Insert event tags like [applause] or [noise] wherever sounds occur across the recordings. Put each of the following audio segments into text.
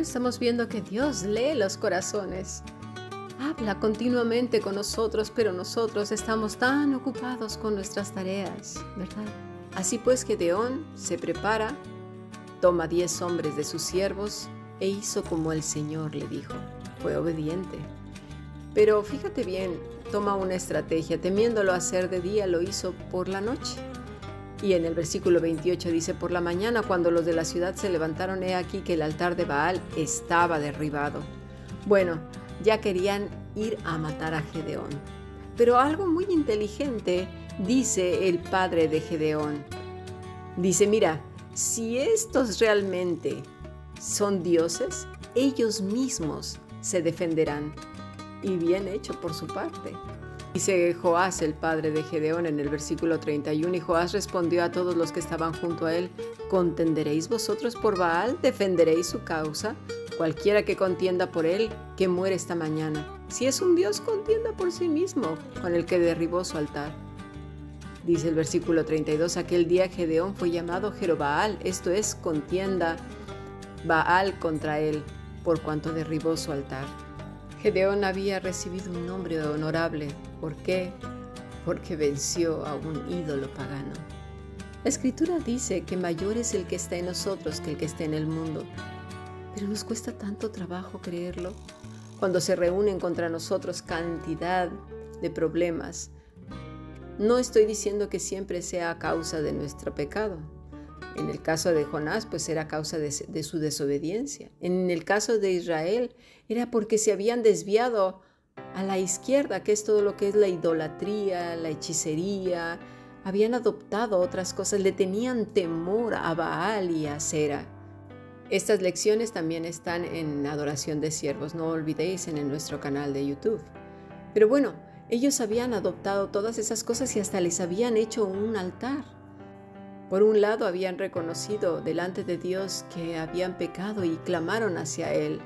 Estamos viendo que Dios lee los corazones. Habla continuamente con nosotros, pero nosotros estamos tan ocupados con nuestras tareas, ¿verdad? Así pues Gedeón se prepara, toma diez hombres de sus siervos e hizo como el Señor le dijo. Fue obediente. Pero fíjate bien, toma una estrategia, temiéndolo hacer de día, lo hizo por la noche. Y en el versículo 28 dice, por la mañana cuando los de la ciudad se levantaron, he aquí que el altar de Baal estaba derribado. Bueno, ya querían ir a matar a Gedeón. Pero algo muy inteligente dice el padre de Gedeón. Dice, mira, si estos realmente son dioses, ellos mismos se defenderán. Y bien hecho por su parte. Dice Joás, el padre de Gedeón, en el versículo 31, y Joás respondió a todos los que estaban junto a él, ¿contenderéis vosotros por Baal? ¿Defenderéis su causa? Cualquiera que contienda por él, que muere esta mañana. Si es un Dios, contienda por sí mismo, con el que derribó su altar. Dice el versículo 32, aquel día Gedeón fue llamado Jerobaal, esto es, contienda Baal contra él, por cuanto derribó su altar. Gedeón había recibido un nombre honorable. ¿Por qué? Porque venció a un ídolo pagano. La escritura dice que mayor es el que está en nosotros que el que está en el mundo. Pero nos cuesta tanto trabajo creerlo. Cuando se reúnen contra nosotros cantidad de problemas, no estoy diciendo que siempre sea a causa de nuestro pecado. En el caso de Jonás, pues era causa de, de, su desobediencia. En el caso de Israel, era porque se habían desviado a la izquierda, que es todo lo que es la idolatría, la hechicería. Habían adoptado otras cosas, le tenían temor a Baal y a Sera. Estas lecciones también están en Adoración de Siervos, no olvidéis en nuestro canal de YouTube. Pero bueno, ellos habían adoptado todas esas cosas y hasta les habían hecho un altar. Por un lado habían reconocido delante de Dios que habían pecado y clamaron hacia Él,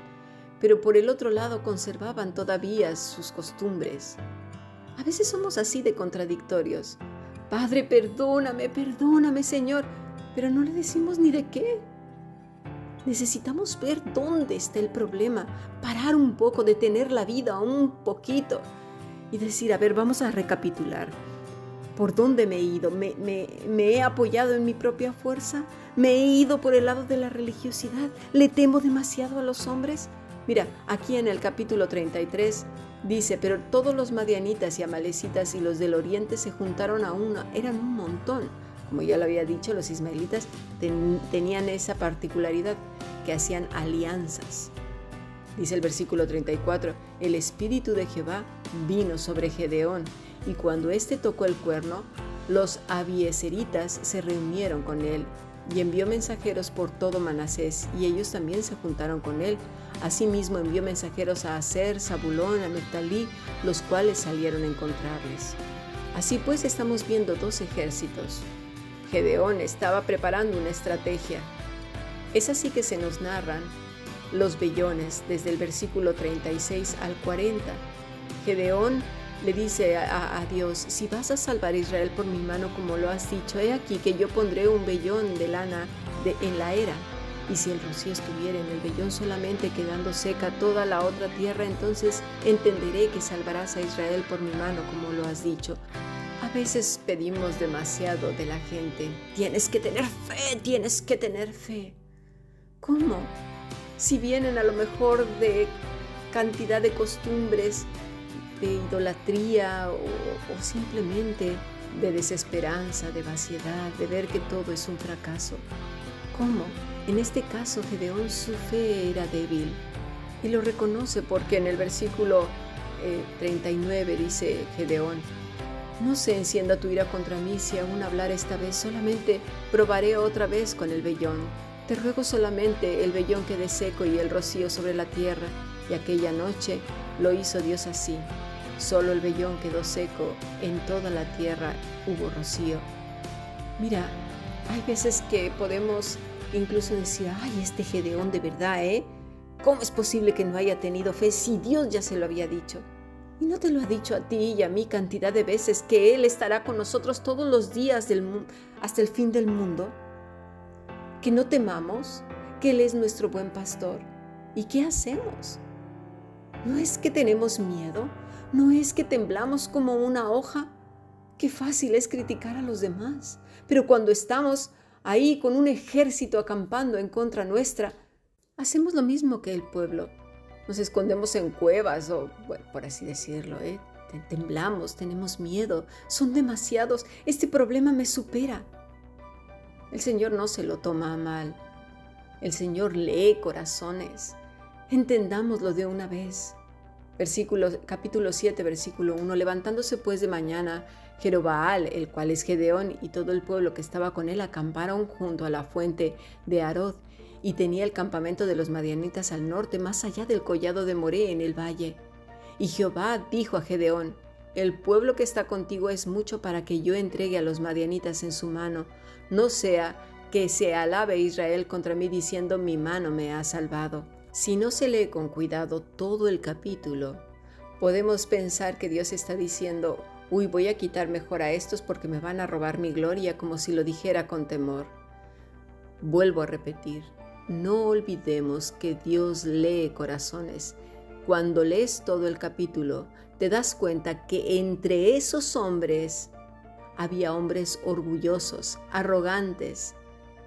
pero por el otro lado conservaban todavía sus costumbres. A veces somos así de contradictorios. Padre, perdóname, perdóname, Señor, pero no le decimos ni de qué. Necesitamos ver dónde está el problema, parar un poco, detener la vida un poquito y decir, a ver, vamos a recapitular. ¿Por dónde me he ido? ¿Me, he apoyado en mi propia fuerza? ¿Me he ido por el lado de la religiosidad? ¿Le temo demasiado a los hombres? Mira, aquí en el capítulo 33 dice, pero todos los madianitas y amalecitas y los del oriente se juntaron a una, eran un montón como ya lo había dicho, los ismaelitas tenían esa particularidad que hacían alianzas. Dice el versículo 34, el espíritu de Jehová vino sobre Gedeón, y cuando éste tocó el cuerno, los abieseritas se reunieron con él, y envió mensajeros por todo Manasés, y ellos también se juntaron con él. Asimismo envió mensajeros a Aser, Zabulón, a Neftalí, los cuales salieron a encontrarles. Así pues estamos viendo dos ejércitos, Gedeón estaba preparando una estrategia. Es así que se nos narran los vellones desde el versículo 36 al 40. Gedeón le dice a, Dios, si vas a salvar a Israel por mi mano como lo has dicho, he aquí que yo pondré un vellón de lana en la era. Y si el rocío estuviera en el vellón solamente quedando seca toda la otra tierra, entonces entenderé que salvarás a Israel por mi mano como lo has dicho. A veces pedimos demasiado de la gente. Tienes que tener fe, tienes que tener fe. ¿Cómo? Si vienen a lo mejor de cantidad de costumbres, de idolatría o, simplemente de desesperanza, de vaciedad, de ver que todo es un fracaso. ¿Cómo? En este caso Gedeón su fe era débil y lo reconoce porque en el versículo 39 eh, dice Gedeón, no se encienda tu ira contra mí si aún hablar esta vez, solamente probaré otra vez con el vellón. Te ruego solamente el vellón quede seco y el rocío sobre la tierra. Y aquella noche lo hizo Dios así. Solo el vellón quedó seco, en toda la tierra hubo rocío. Mira, hay veces que podemos incluso decir, ay, este Gedeón de verdad, ¿eh? ¿Cómo es posible que no haya tenido fe si Dios ya se lo había dicho? ¿Y no te lo ha dicho a ti y a mí cantidad de veces que Él estará con nosotros todos los días del, hasta el fin del mundo? Que no temamos, que Él es nuestro buen pastor. ¿Y qué hacemos? ¿No es que tenemos miedo? ¿No es que temblamos como una hoja? Qué fácil es criticar a los demás, pero cuando estamos ahí con un ejército acampando en contra nuestra, hacemos lo mismo que el pueblo. Nos escondemos en cuevas o, por así decirlo, ¿eh? temblamos, tenemos miedo, son demasiados, este problema me supera. El Señor no se lo toma mal. El Señor lee corazones. Entendámoslo de una vez. Versículo, capítulo 7, versículo 1. Levantándose pues de mañana, Jerobaal, el cual es Gedeón, y todo el pueblo que estaba con él acamparon junto a la fuente de Arod, y tenía el campamento de los madianitas al norte, más allá del collado de Moré en el valle. Y Jehová dijo a Gedeón, el pueblo que está contigo es mucho para que yo entregue a los madianitas en su mano, no sea que se alabe Israel contra mí diciendo mi mano me ha salvado. Si no se lee con cuidado todo el capítulo, podemos pensar que Dios está diciendo, uy, voy a quitar mejor a estos porque me van a robar mi gloria como si lo dijera con temor. Vuelvo a repetir, no olvidemos que Dios lee corazones. Cuando lees todo el capítulo, te das cuenta que entre esos hombres había hombres orgullosos, arrogantes,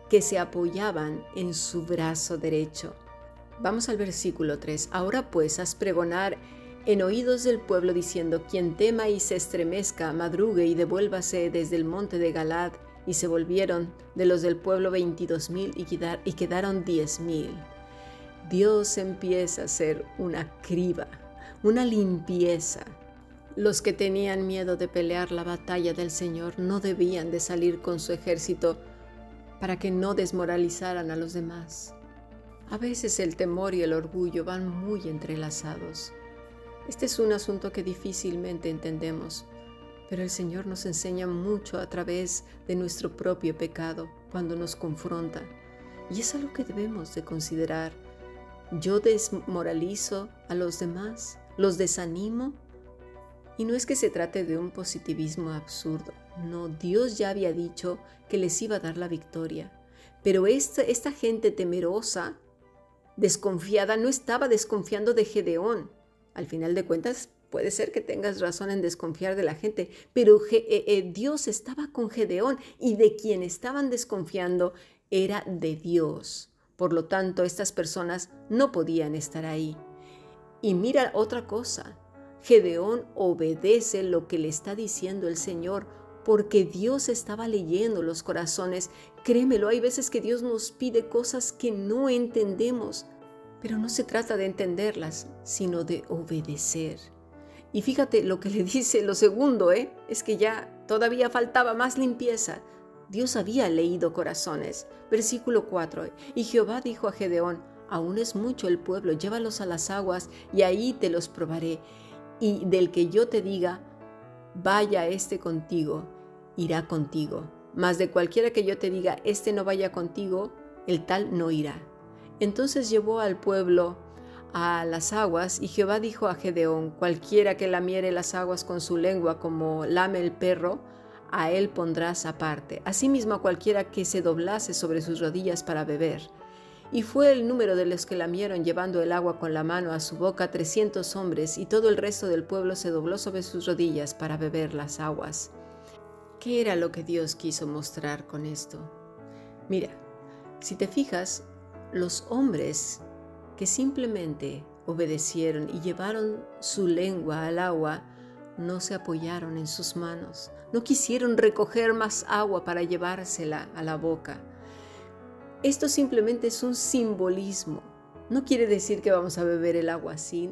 que se apoyaban en su brazo derecho. Vamos al versículo 3. Ahora pues haz pregonar en oídos del pueblo diciendo, quien tema y se estremezca, madrugue y devuélvase desde el monte de Galad. Y se volvieron de los del pueblo veintidós mil y, quedaron diez mil. Dios empieza a hacer una criba, una limpieza. Los que tenían miedo de pelear la batalla del Señor no debían de salir con su ejército para que no desmoralizaran a los demás. A veces el temor y el orgullo van muy entrelazados. Este es un asunto que difícilmente entendemos, pero el Señor nos enseña mucho a través de nuestro propio pecado cuando nos confronta. Y es algo que debemos de considerar. Yo desmoralizo a los demás, los desanimo. Y no es que se trate de un positivismo absurdo. No, Dios ya había dicho que les iba a dar la victoria. Pero esta, esta gente temerosa, desconfiada, no estaba desconfiando de Gedeón. Al final de cuentas, puede ser que tengas razón en desconfiar de la gente, pero eh, eh, Dios estaba con Gedeón y de quien estaban desconfiando era de Dios. Por lo tanto, estas personas no podían estar ahí. Y mira otra cosa, Gedeón obedece lo que le está diciendo el Señor porque Dios estaba leyendo los corazones. Créemelo, hay veces que Dios nos pide cosas que no entendemos, pero no se trata de entenderlas, sino de obedecer. Y fíjate lo que [laughs] le dice lo segundo, ¿eh? es que ya todavía faltaba más limpieza. Dios había leído corazones. Versículo 4. Y Jehová dijo a Gedeón, aún es mucho el pueblo, llévalos a las aguas y ahí te los probaré. Y del que yo te diga, vaya este contigo, irá contigo. Mas de cualquiera que yo te diga, este no vaya contigo, el tal no irá. Entonces llevó al pueblo a las aguas, y Jehová dijo a Gedeón, cualquiera que lamiere las aguas con su lengua como lame el perro, a él pondrás aparte. Asimismo a cualquiera que se doblase sobre sus rodillas para beber. Y fue el número de los que lamieron llevando el agua con la mano a su boca trescientos hombres, y todo el resto del pueblo se dobló sobre sus rodillas para beber las aguas. ¿Qué era lo que Dios quiso mostrar con esto? Mira, si te fijas, los hombres que simplemente obedecieron y llevaron su lengua al agua, no se apoyaron en sus manos, no quisieron recoger más agua para llevársela a la boca esto simplemente es un simbolismo. No quiere decir que vamos a beber el agua así.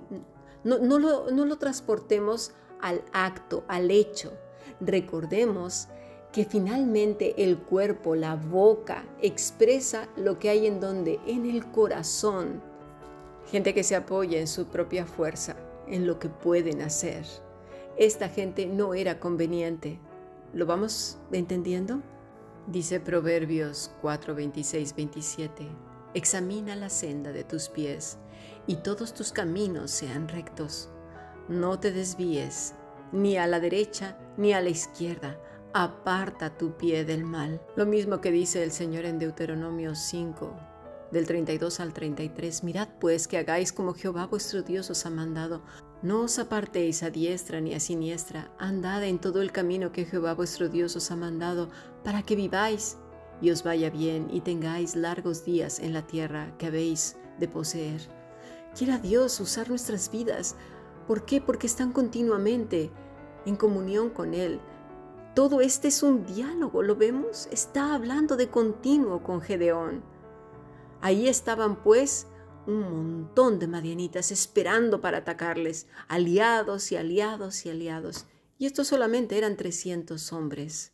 No, lo, no lo transportemos al acto, al hecho. Recordemos que finalmente el cuerpo, la boca, expresa lo que hay en donde, en el corazón. Gente que se apoya en su propia fuerza, en lo que pueden hacer. Esta gente no era conveniente. ¿Lo vamos entendiendo? Dice Proverbios 4, 26, 27, Examina la senda de tus pies y todos tus caminos sean rectos. No te desvíes ni a la derecha ni a la izquierda. Aparta tu pie del mal. Lo mismo que dice el Señor en Deuteronomio 5, del 32 al 33. Mirad pues que hagáis como Jehová vuestro Dios os ha mandado. No os apartéis a diestra ni a siniestra, andad en todo el camino que Jehová vuestro Dios os ha mandado, para que viváis y os vaya bien y tengáis largos días en la tierra que habéis de poseer. Quiera Dios usar nuestras vidas. ¿Por qué? Porque están continuamente en comunión con Él. Todo este es un diálogo, ¿lo vemos? Está hablando de continuo con Gedeón. Ahí estaban pues un montón de madianitas esperando para atacarles, aliados y aliados y aliados. Y estos solamente eran 300 hombres.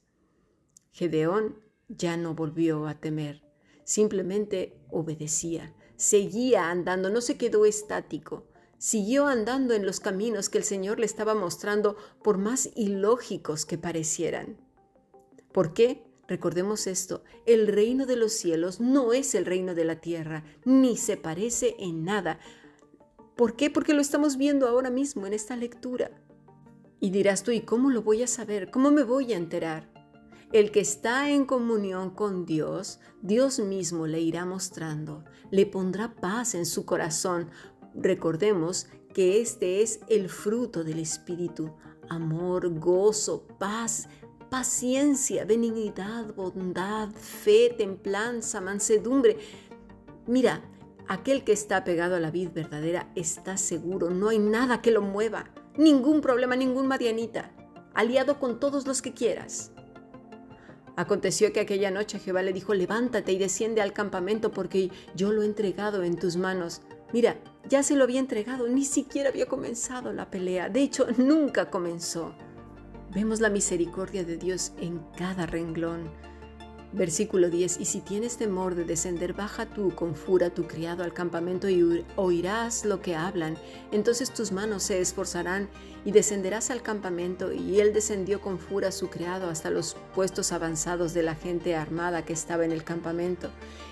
Gedeón ya no volvió a temer, simplemente obedecía, seguía andando, no se quedó estático, siguió andando en los caminos que el Señor le estaba mostrando por más ilógicos que parecieran. ¿Por qué? Recordemos esto, el reino de los cielos no es el reino de la tierra, ni se parece en nada. ¿Por qué? Porque lo estamos viendo ahora mismo en esta lectura. Y dirás tú, ¿y cómo lo voy a saber? ¿Cómo me voy a enterar? El que está en comunión con Dios, Dios mismo le irá mostrando, le pondrá paz en su corazón. Recordemos que este es el fruto del Espíritu, amor, gozo, paz, paciencia, benignidad, bondad, fe, templanza, mansedumbre. Mira, aquel que está pegado a la vid verdadera está seguro, no hay nada que lo mueva, ningún problema, ningún Marianita, aliado con todos los que quieras. Aconteció que aquella noche Jehová le dijo, levántate y desciende al campamento porque yo lo he entregado en tus manos. Mira, ya se lo había entregado, ni siquiera había comenzado la pelea, de hecho nunca comenzó. Vemos la misericordia de Dios en cada renglón. Versículo 10. Y si tienes temor de descender, baja tú con fura tu criado al campamento y oirás lo que hablan. Entonces tus manos se esforzarán y descenderás al campamento. Y él descendió con fura su criado hasta los puestos avanzados de la gente armada que estaba en el campamento.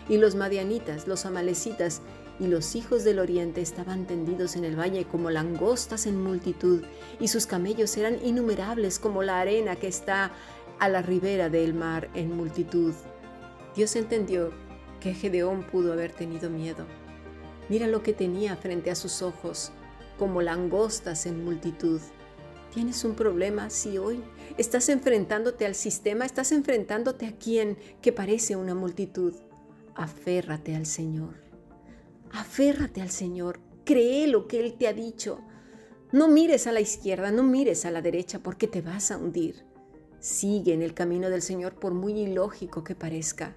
Y los madianitas, los amalecitas y los hijos del oriente estaban tendidos en el valle como langostas en multitud, y sus camellos eran innumerables como la arena que está a la ribera del mar en multitud. Dios entendió que Gedeón pudo haber tenido miedo. Mira lo que tenía frente a sus ojos, como langostas en multitud. ¿Tienes un problema si hoy estás enfrentándote al sistema, estás enfrentándote a quien que parece una multitud? Aférrate al Señor. Aférrate al Señor, cree lo que Él te ha dicho. No mires a la izquierda, no mires a la derecha porque te vas a hundir. Sigue en el camino del Señor por muy ilógico que parezca.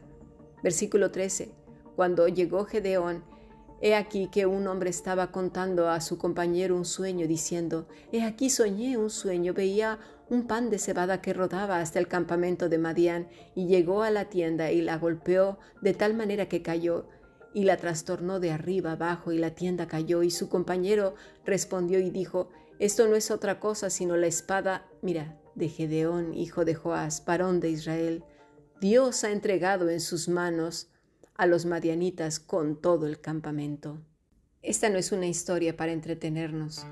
Versículo 13. Cuando llegó Gedeón, he aquí que un hombre estaba contando a su compañero un sueño, diciendo, He aquí soñé un sueño, veía un pan de cebada que rodaba hasta el campamento de Madián, y llegó a la tienda y la golpeó de tal manera que cayó, y la trastornó de arriba abajo y la tienda cayó y su compañero respondió y dijo, esto no es otra cosa sino la espada, mira, de Gedeón, hijo de Joás, varón de Israel. Dios ha entregado en sus manos a los madianitas con todo el campamento. Esta no es una historia para entretenernos.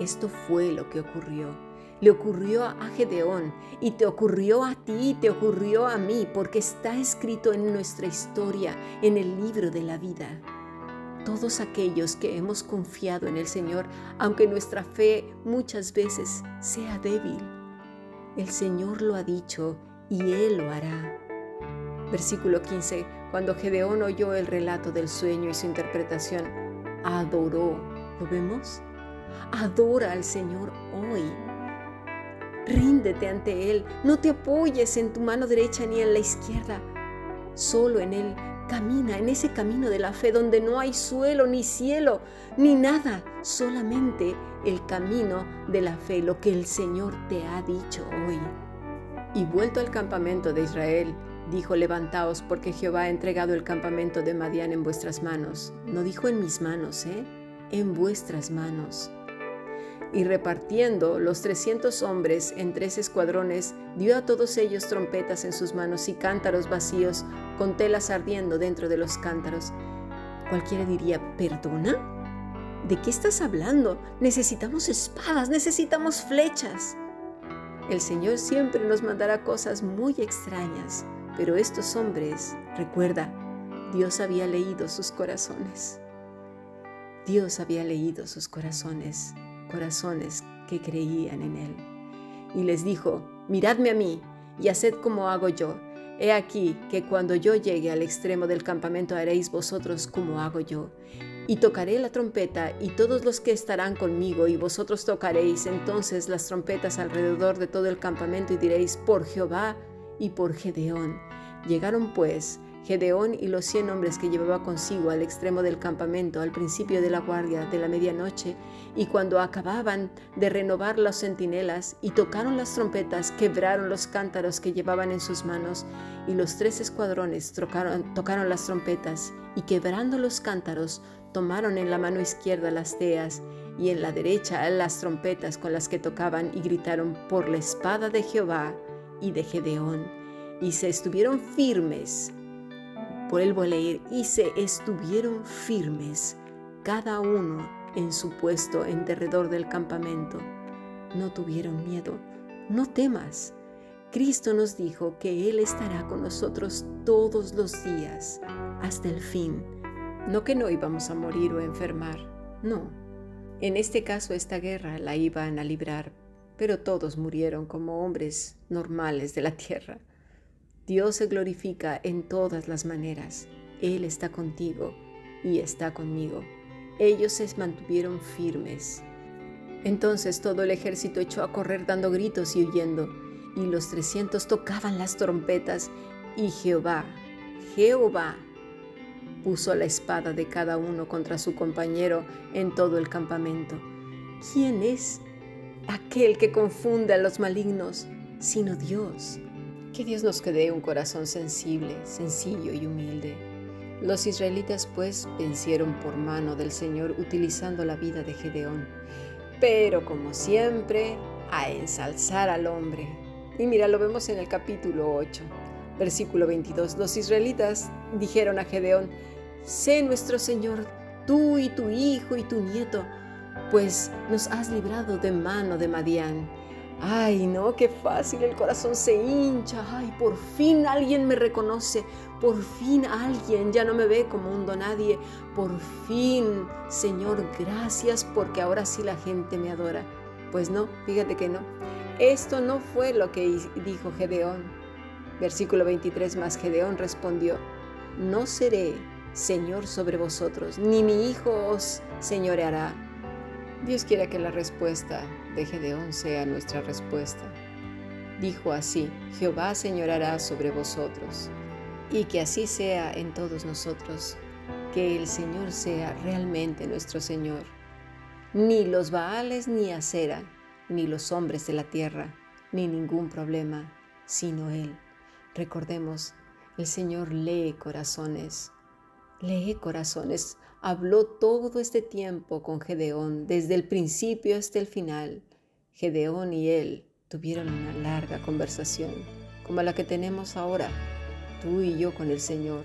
Esto fue lo que ocurrió le ocurrió a Gedeón y te ocurrió a ti y te ocurrió a mí porque está escrito en nuestra historia, en el libro de la vida. Todos aquellos que hemos confiado en el Señor, aunque nuestra fe muchas veces sea débil, el Señor lo ha dicho y Él lo hará. Versículo 15. Cuando Gedeón oyó el relato del sueño y su interpretación, adoró. ¿Lo vemos? Adora al Señor hoy Ríndete ante Él, no te apoyes en tu mano derecha ni en la izquierda, solo en Él. Camina en ese camino de la fe donde no hay suelo ni cielo ni nada, solamente el camino de la fe, lo que el Señor te ha dicho hoy. Y vuelto al campamento de Israel, dijo, levantaos porque Jehová ha entregado el campamento de Madián en vuestras manos. No dijo en mis manos, ¿eh? En vuestras manos y repartiendo los trescientos hombres en tres escuadrones, dio a todos ellos trompetas en sus manos y cántaros vacíos, con telas ardiendo dentro de los cántaros. Cualquiera diría, ¿perdona? ¿De qué estás hablando? Necesitamos espadas, necesitamos flechas. El Señor siempre nos mandará cosas muy extrañas, pero estos hombres, recuerda, Dios había leído sus corazones. Dios había leído sus corazones, corazones que creían en Él. Y les dijo, miradme a mí y haced como hago yo. He aquí que cuando yo llegue al extremo del campamento haréis vosotros como hago yo. Y tocaré la trompeta y todos los que estarán conmigo y vosotros tocaréis entonces las trompetas alrededor de todo el campamento y diréis, por Jehová y por Gedeón. Llegaron pues Gedeón y los cien hombres que llevaba consigo al extremo del campamento al principio de la guardia de la medianoche, y cuando acababan de renovar los centinelas y tocaron las trompetas, quebraron los cántaros que llevaban en sus manos, y los tres escuadrones tocaron las trompetas, y quebrando los cántaros, tomaron en la mano izquierda las teas, y en la derecha las trompetas con las que tocaban, y gritaron por la espada de Jehová y de Gedeón, y se estuvieron firmes Vuelvo a leer, y se estuvieron firmes, cada uno en su puesto en derredor del campamento. No tuvieron miedo, no temas. Cristo nos dijo que Él estará con nosotros todos los días, hasta el fin. No que no íbamos a morir o enfermar, no. En este caso esta guerra la iban a librar, pero todos murieron como hombres normales de la tierra. Dios se glorifica en todas las maneras. Él está contigo y está conmigo. Ellos se mantuvieron firmes. Entonces todo el ejército echó a correr dando gritos y huyendo, y los trescientos tocaban las trompetas, y Jehová, Jehová, puso la espada de cada uno contra su compañero en todo el campamento. ¿Quién es aquel que confunde a los malignos, sino Dios? Que Dios nos quede un corazón sensible, sencillo y humilde. Los israelitas pues vencieron por mano del Señor utilizando la vida de Gedeón, pero como siempre, a ensalzar al hombre. Y mira, lo vemos en el capítulo 8, versículo 22. Los israelitas dijeron a Gedeón, sé nuestro Señor, tú y tu hijo y tu nieto, pues nos has librado de mano de Madián Ay, no, qué fácil, el corazón se hincha. Ay, por fin alguien me reconoce. Por fin alguien ya no me ve como un donadie. Por fin, Señor, gracias porque ahora sí la gente me adora. Pues no, fíjate que no. Esto no fue lo que dijo Gedeón. Versículo 23 más Gedeón respondió, no seré Señor sobre vosotros, ni mi hijo os señoreará Dios quiera que la respuesta de Gedeón sea nuestra respuesta. Dijo así, Jehová señorará sobre vosotros, y que así sea en todos nosotros, que el Señor sea realmente nuestro Señor. Ni los Baales ni Acera, ni los hombres de la tierra, ni ningún problema, sino Él. Recordemos, el Señor lee corazones, lee corazones habló todo este tiempo con Gedeón, desde el principio hasta el final. Gedeón y él tuvieron una larga conversación, como la que tenemos ahora, tú y yo con el Señor,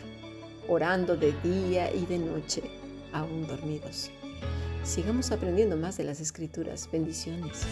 orando de día y de noche, aún dormidos. Sigamos aprendiendo más de las escrituras. Bendiciones.